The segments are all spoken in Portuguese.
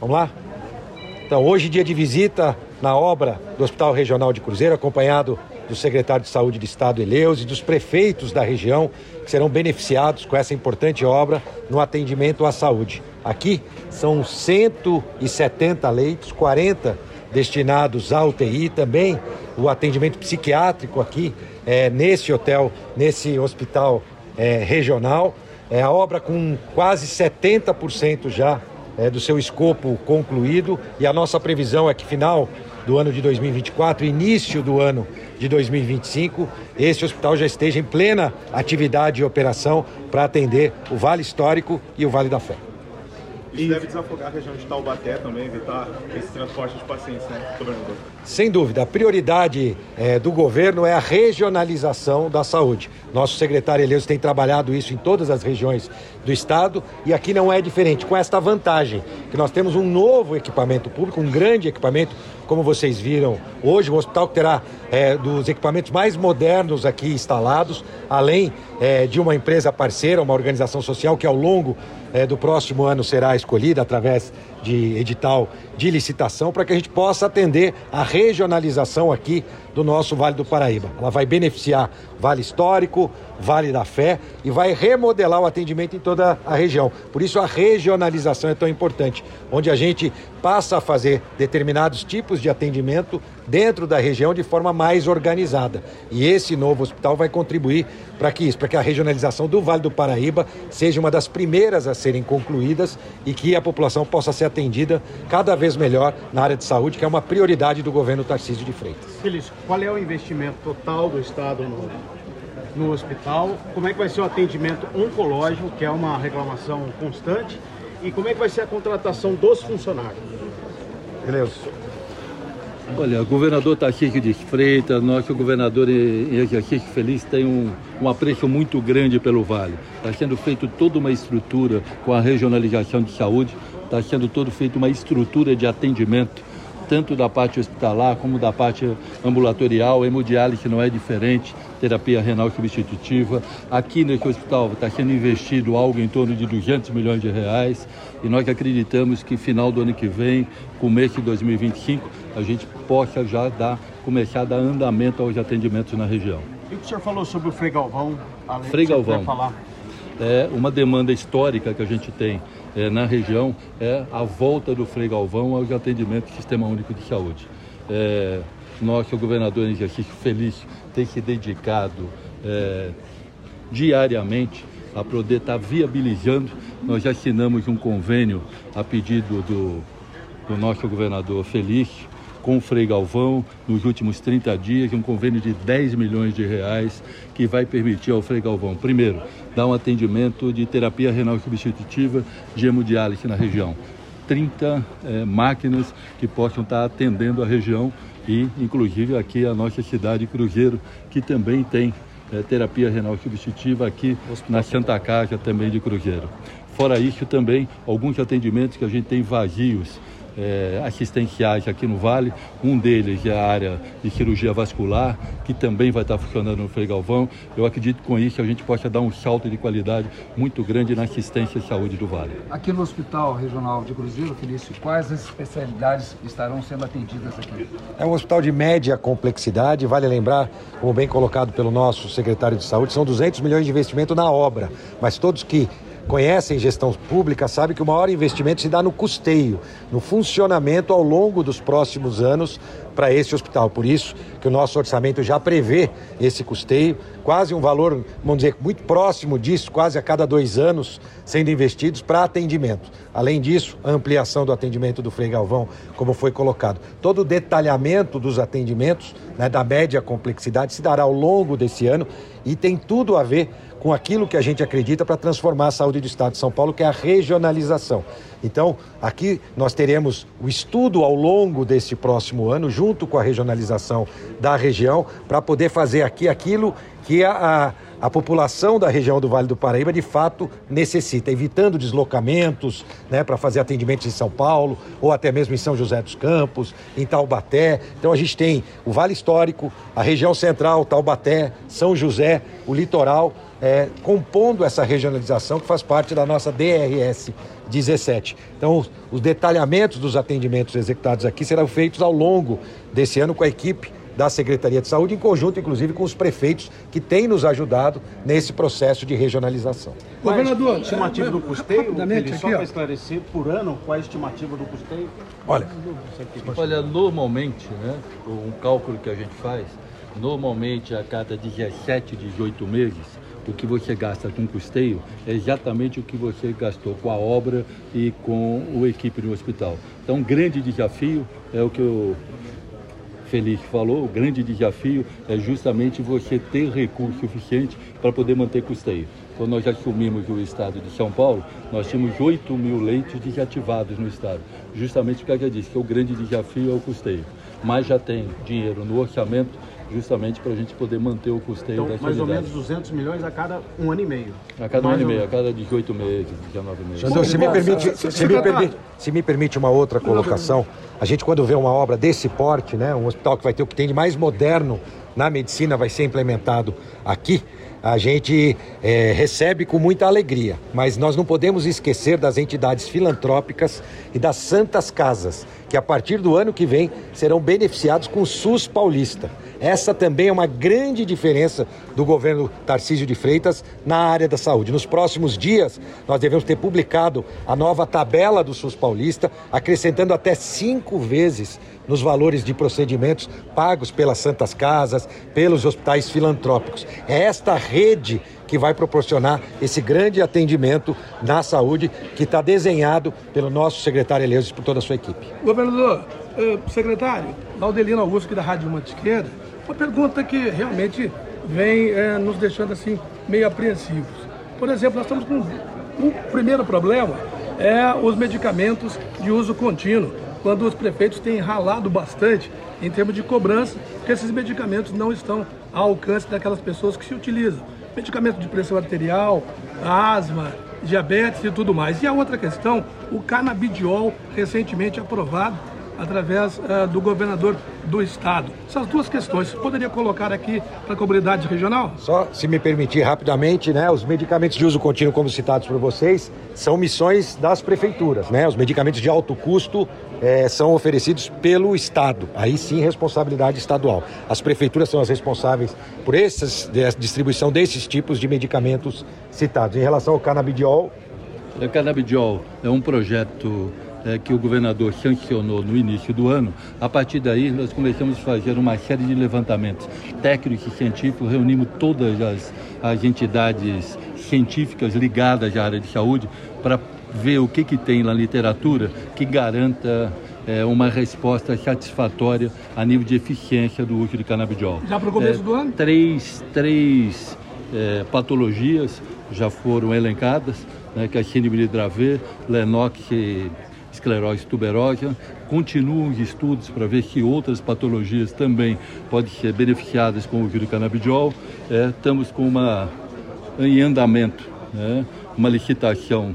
Vamos lá? Então, hoje, dia de visita na obra do Hospital Regional de Cruzeiro, acompanhado do secretário de Saúde do Estado, Eleus, e dos prefeitos da região, que serão beneficiados com essa importante obra no atendimento à saúde. Aqui são 170 leitos, 40 destinados à UTI, também o atendimento psiquiátrico aqui é, nesse hotel, nesse hospital é, regional. É a obra com quase 70% já é, do seu escopo concluído e a nossa previsão é que final do ano de 2024, início do ano de 2025, esse hospital já esteja em plena atividade e operação para atender o Vale Histórico e o Vale da Fé. Isso deve desafogar a região de Taubaté também, evitar esse transporte de pacientes, né, governador? Sem dúvida, a prioridade é, do governo é a regionalização da saúde. Nosso secretário Eleus tem trabalhado isso em todas as regiões do estado e aqui não é diferente, com esta vantagem que nós temos um novo equipamento público, um grande equipamento, como vocês viram hoje, um hospital que terá é, dos equipamentos mais modernos aqui instalados, além é, de uma empresa parceira, uma organização social que ao longo é, do próximo ano será escolhida através de edital de licitação para que a gente possa atender a regionalização aqui do nosso Vale do Paraíba. Ela vai beneficiar Vale Histórico, Vale da Fé e vai remodelar o atendimento em toda a região. Por isso a regionalização é tão importante, onde a gente passa a fazer determinados tipos de atendimento dentro da região de forma mais organizada. E esse novo hospital vai contribuir para que isso, para que a regionalização do Vale do Paraíba seja uma das primeiras a serem concluídas e que a população possa ser atendida cada vez melhor na área de saúde, que é uma prioridade do governo Tarcísio de Freitas. Felício, qual é o investimento total do Estado no, no hospital? Como é que vai ser o atendimento oncológico, que é uma reclamação constante? E como é que vai ser a contratação dos funcionários? Beleza. Olha, o governador Tarcísio de Freitas, nosso governador em exercício feliz, tem um, um apreço muito grande pelo Vale. Está sendo feito toda uma estrutura com a regionalização de saúde, está sendo todo feito uma estrutura de atendimento tanto da parte hospitalar como da parte ambulatorial, hemodiálise não é diferente, terapia renal substitutiva. Aqui nesse hospital está sendo investido algo em torno de 200 milhões de reais e nós acreditamos que final do ano que vem, começo de 2025, a gente possa já dar, começar a dar andamento aos atendimentos na região. E o que o senhor falou sobre o Frei Galvão? Frei Galvão. Falar? É uma demanda histórica que a gente tem é, na região é a volta do Frei Galvão aos atendimentos do Sistema Único de Saúde. É, nosso governador em exercício feliz tem se dedicado é, diariamente a poder estar viabilizando. Nós já assinamos um convênio a pedido do, do nosso governador Felício com o Frei Galvão nos últimos 30 dias, um convênio de 10 milhões de reais que vai permitir ao Frei Galvão, primeiro, dar um atendimento de terapia renal substitutiva de hemodiálise na região. 30 é, máquinas que possam estar atendendo a região e, inclusive, aqui a nossa cidade Cruzeiro, que também tem é, terapia renal substitutiva aqui na Santa Casa também de Cruzeiro. Fora isso, também alguns atendimentos que a gente tem vazios é, assistenciais aqui no Vale. Um deles é a área de cirurgia vascular, que também vai estar funcionando no Frei Galvão. Eu acredito que com isso a gente possa dar um salto de qualidade muito grande na assistência e saúde do Vale. Aqui no Hospital Regional de Cruzeiro, Felício, quais as especialidades estarão sendo atendidas aqui? É um hospital de média complexidade, vale lembrar, como bem colocado pelo nosso secretário de Saúde, são 200 milhões de investimento na obra, mas todos que conhecem gestão pública sabem que o maior investimento se dá no custeio, no funcionamento ao longo dos próximos anos para esse hospital. Por isso que o nosso orçamento já prevê esse custeio, quase um valor, vamos dizer, muito próximo disso, quase a cada dois anos sendo investidos para atendimento. Além disso, a ampliação do atendimento do Frei Galvão, como foi colocado. Todo o detalhamento dos atendimentos, né, da média complexidade, se dará ao longo desse ano e tem tudo a ver com aquilo que a gente acredita para transformar a saúde do Estado de São Paulo, que é a regionalização. Então, aqui nós teremos o estudo ao longo desse próximo ano, junto com a regionalização da região, para poder fazer aqui aquilo que a, a, a, população da região do Vale do Paraíba de fato necessita, evitando deslocamentos né, para fazer atendimentos em São Paulo ou até mesmo em São José dos Campos, em Taubaté. Então a gente tem o Vale Histórico, a região central, Taubaté, São José, o litoral é, compondo essa regionalização que faz parte da nossa DRS 17. Então, os, os detalhamentos dos atendimentos executados aqui serão feitos ao longo desse ano com a equipe da Secretaria de Saúde, em conjunto, inclusive, com os prefeitos que têm nos ajudado nesse processo de regionalização. Governador, a estimativa do custeio, ele, só para esclarecer, por ano, qual é a estimativa do custeio? Olha, olha normalmente, né, um cálculo que a gente faz, normalmente a cada 17, 18 meses, o que você gasta com custeio é exatamente o que você gastou com a obra e com o equipe do hospital. Então, um grande desafio é o que eu Feliz falou, o grande desafio é justamente você ter recurso suficiente para poder manter custeio. Quando nós assumimos o estado de São Paulo, nós tínhamos 8 mil leitos desativados no estado, justamente porque eu disse que o grande desafio é o custeio. Mas já tem dinheiro no orçamento justamente para a gente poder manter o custeio então, mais ou menos 200 milhões a cada um ano e meio. A cada mais um ano e meio, a cada 18 meses, 19 meses. Então, se me permite, se me permite, se me permite uma outra colocação, a gente quando vê uma obra desse porte, né, um hospital que vai ter o que tem de mais moderno na medicina vai ser implementado aqui, a gente é, recebe com muita alegria. Mas nós não podemos esquecer das entidades filantrópicas e das santas casas, que a partir do ano que vem serão beneficiados com o SUS paulista. Essa também é uma grande diferença do governo Tarcísio de Freitas na área da saúde. Nos próximos dias, nós devemos ter publicado a nova tabela do SUS paulista, acrescentando até cinco vezes nos valores de procedimentos pagos pelas Santas Casas, pelos hospitais filantrópicos. É esta rede que vai proporcionar esse grande atendimento na saúde que está desenhado pelo nosso secretário Eleusis e por toda a sua equipe. Governador, eh, secretário, Laudelino Augusto, aqui da Rádio Uma Esquerda, uma pergunta que realmente vem eh, nos deixando assim meio apreensivos. Por exemplo, nós estamos com o primeiro problema é os medicamentos de uso contínuo quando os prefeitos têm ralado bastante em termos de cobrança, porque esses medicamentos não estão ao alcance daquelas pessoas que se utilizam. Medicamento de pressão arterial, asma, diabetes e tudo mais. E a outra questão, o canabidiol, recentemente aprovado através uh, do governador do estado. Essas duas questões, você poderia colocar aqui para a comunidade regional? Só, se me permitir rapidamente, né, os medicamentos de uso contínuo, como citados por vocês, são missões das prefeituras. Né? Os medicamentos de alto custo é, são oferecidos pelo Estado, aí sim responsabilidade estadual. As prefeituras são as responsáveis por essa distribuição desses tipos de medicamentos citados. Em relação ao canabidiol... O canabidiol é um projeto é, que o governador sancionou no início do ano, a partir daí nós começamos a fazer uma série de levantamentos técnicos e científicos, reunimos todas as, as entidades científicas ligadas à área de saúde para ver o que, que tem na literatura que garanta é, uma resposta satisfatória a nível de eficiência do uso de canabidiol. Já para o começo é, do ano? Três, três é, patologias já foram elencadas, né, que é a síndrome de Dravet, Lennox e esclerose tuberosa. Continuam os estudos para ver se outras patologias também podem ser beneficiadas com o uso de canabidiol. É, estamos com uma em andamento, né, uma licitação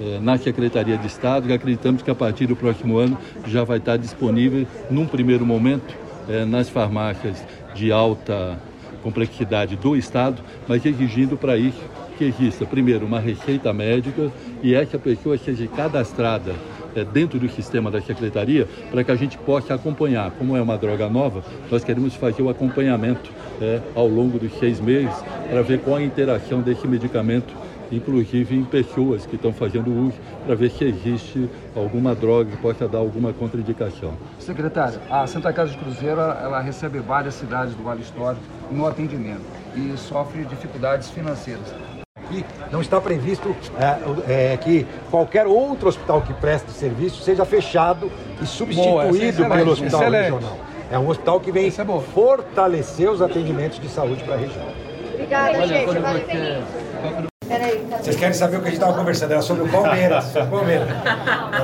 é, na Secretaria de Estado e acreditamos que a partir do próximo ano já vai estar disponível, num primeiro momento, é, nas farmácias de alta complexidade do Estado, mas exigindo para isso que exista, primeiro, uma receita médica e essa pessoa seja cadastrada é, dentro do sistema da secretaria para que a gente possa acompanhar. Como é uma droga nova, nós queremos fazer o acompanhamento é, ao longo dos seis meses para ver qual a interação desse medicamento inclusive em pessoas que estão fazendo uso, para ver se existe alguma droga que possa dar alguma contraindicação. Secretário, a Santa Casa de Cruzeiro ela recebe várias cidades do Vale Histórico no atendimento e sofre dificuldades financeiras aqui, não está previsto é, é, que qualquer outro hospital que preste serviço seja fechado e substituído Boa, pelo hospital excelente. regional. É um hospital que vem é fortalecer os atendimentos de saúde para a região. Obrigada, gente. Valeu, Peraí, Vocês querem saber o que a gente estava conversando? Era sobre o Palmeiras. Palmeiras.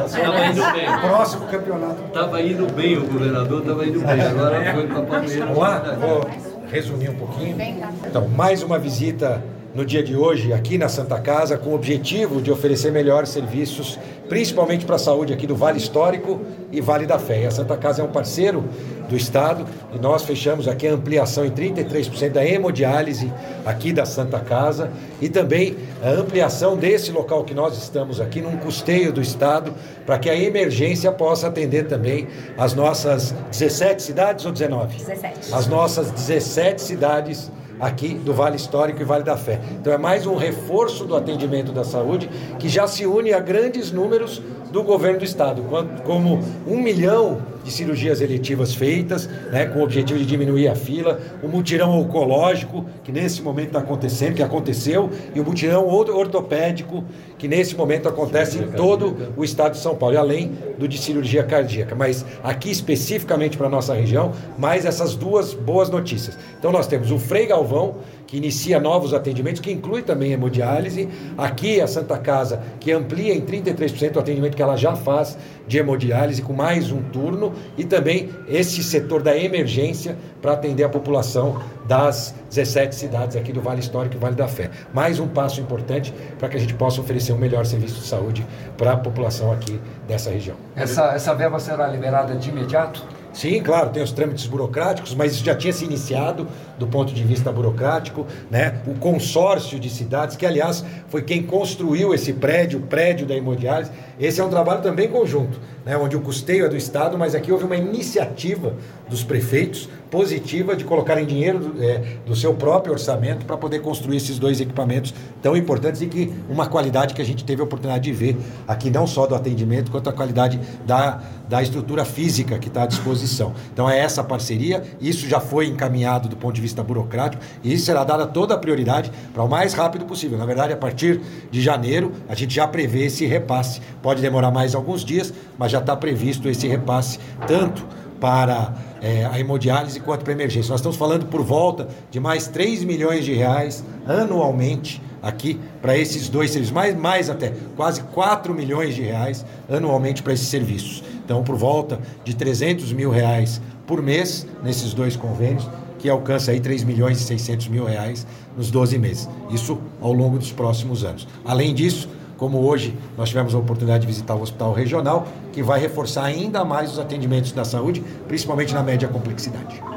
Estava indo bem. Próximo campeonato. Estava indo bem, o governador estava indo bem. Agora foi para Palmeiras. Vamos lá? Vou resumir um pouquinho. Então, mais uma visita no dia de hoje aqui na Santa Casa com o objetivo de oferecer melhores serviços principalmente para a saúde aqui do Vale Histórico e Vale da Fé. E a Santa Casa é um parceiro do Estado e nós fechamos aqui a ampliação em 33% da hemodiálise aqui da Santa Casa e também a ampliação desse local que nós estamos aqui num custeio do Estado para que a emergência possa atender também as nossas 17 cidades ou 19? 17. As nossas 17 cidades aqui do Vale Histórico e Vale da Fé. Então é mais um reforço do atendimento da saúde que já se une a grandes números do governo do estado, como um milhão de cirurgias eletivas feitas, né, com o objetivo de diminuir a fila, o mutirão oncológico, que nesse momento está acontecendo, que aconteceu, e o mutirão ortopédico, que nesse momento acontece em todo o estado de São Paulo, e além do de cirurgia cardíaca. Mas aqui especificamente para a nossa região, mais essas duas boas notícias. Então nós temos o Frei Galvão, que inicia novos atendimentos, que inclui também hemodiálise. Aqui a Santa Casa, que amplia em 33% o atendimento que ela já faz de hemodiálise, com mais um turno. E também esse setor da emergência para atender a população das 17 cidades aqui do Vale Histórico e Vale da Fé. Mais um passo importante para que a gente possa oferecer um melhor serviço de saúde para a população aqui dessa região. Essa, essa verba será liberada de imediato? Sim, claro, tem os trâmites burocráticos, mas já tinha se iniciado do ponto de vista burocrático, né? O consórcio de cidades, que aliás foi quem construiu esse prédio, o prédio da hemodiálise, esse é um trabalho também conjunto, né? onde o custeio é do Estado, mas aqui houve uma iniciativa dos prefeitos positiva de colocarem dinheiro do, é, do seu próprio orçamento para poder construir esses dois equipamentos tão importantes e que uma qualidade que a gente teve a oportunidade de ver aqui, não só do atendimento, quanto a qualidade da, da estrutura física que está à disposição. Então é essa parceria, isso já foi encaminhado do ponto de vista burocrático e isso será dada toda a prioridade para o mais rápido possível. Na verdade, a partir de janeiro, a gente já prevê esse repasse. Pode demorar mais alguns dias, mas já está previsto esse repasse, tanto para é, a hemodiálise quanto para emergência. Nós estamos falando por volta de mais 3 milhões de reais anualmente aqui para esses dois serviços, mais, mais até quase 4 milhões de reais anualmente para esses serviços. Então, por volta de 300 mil reais por mês nesses dois convênios, que alcança aí 3 milhões e 600 mil reais nos 12 meses. Isso ao longo dos próximos anos. Além disso, como hoje nós tivemos a oportunidade de visitar o Hospital Regional, que vai reforçar ainda mais os atendimentos da saúde, principalmente na média complexidade.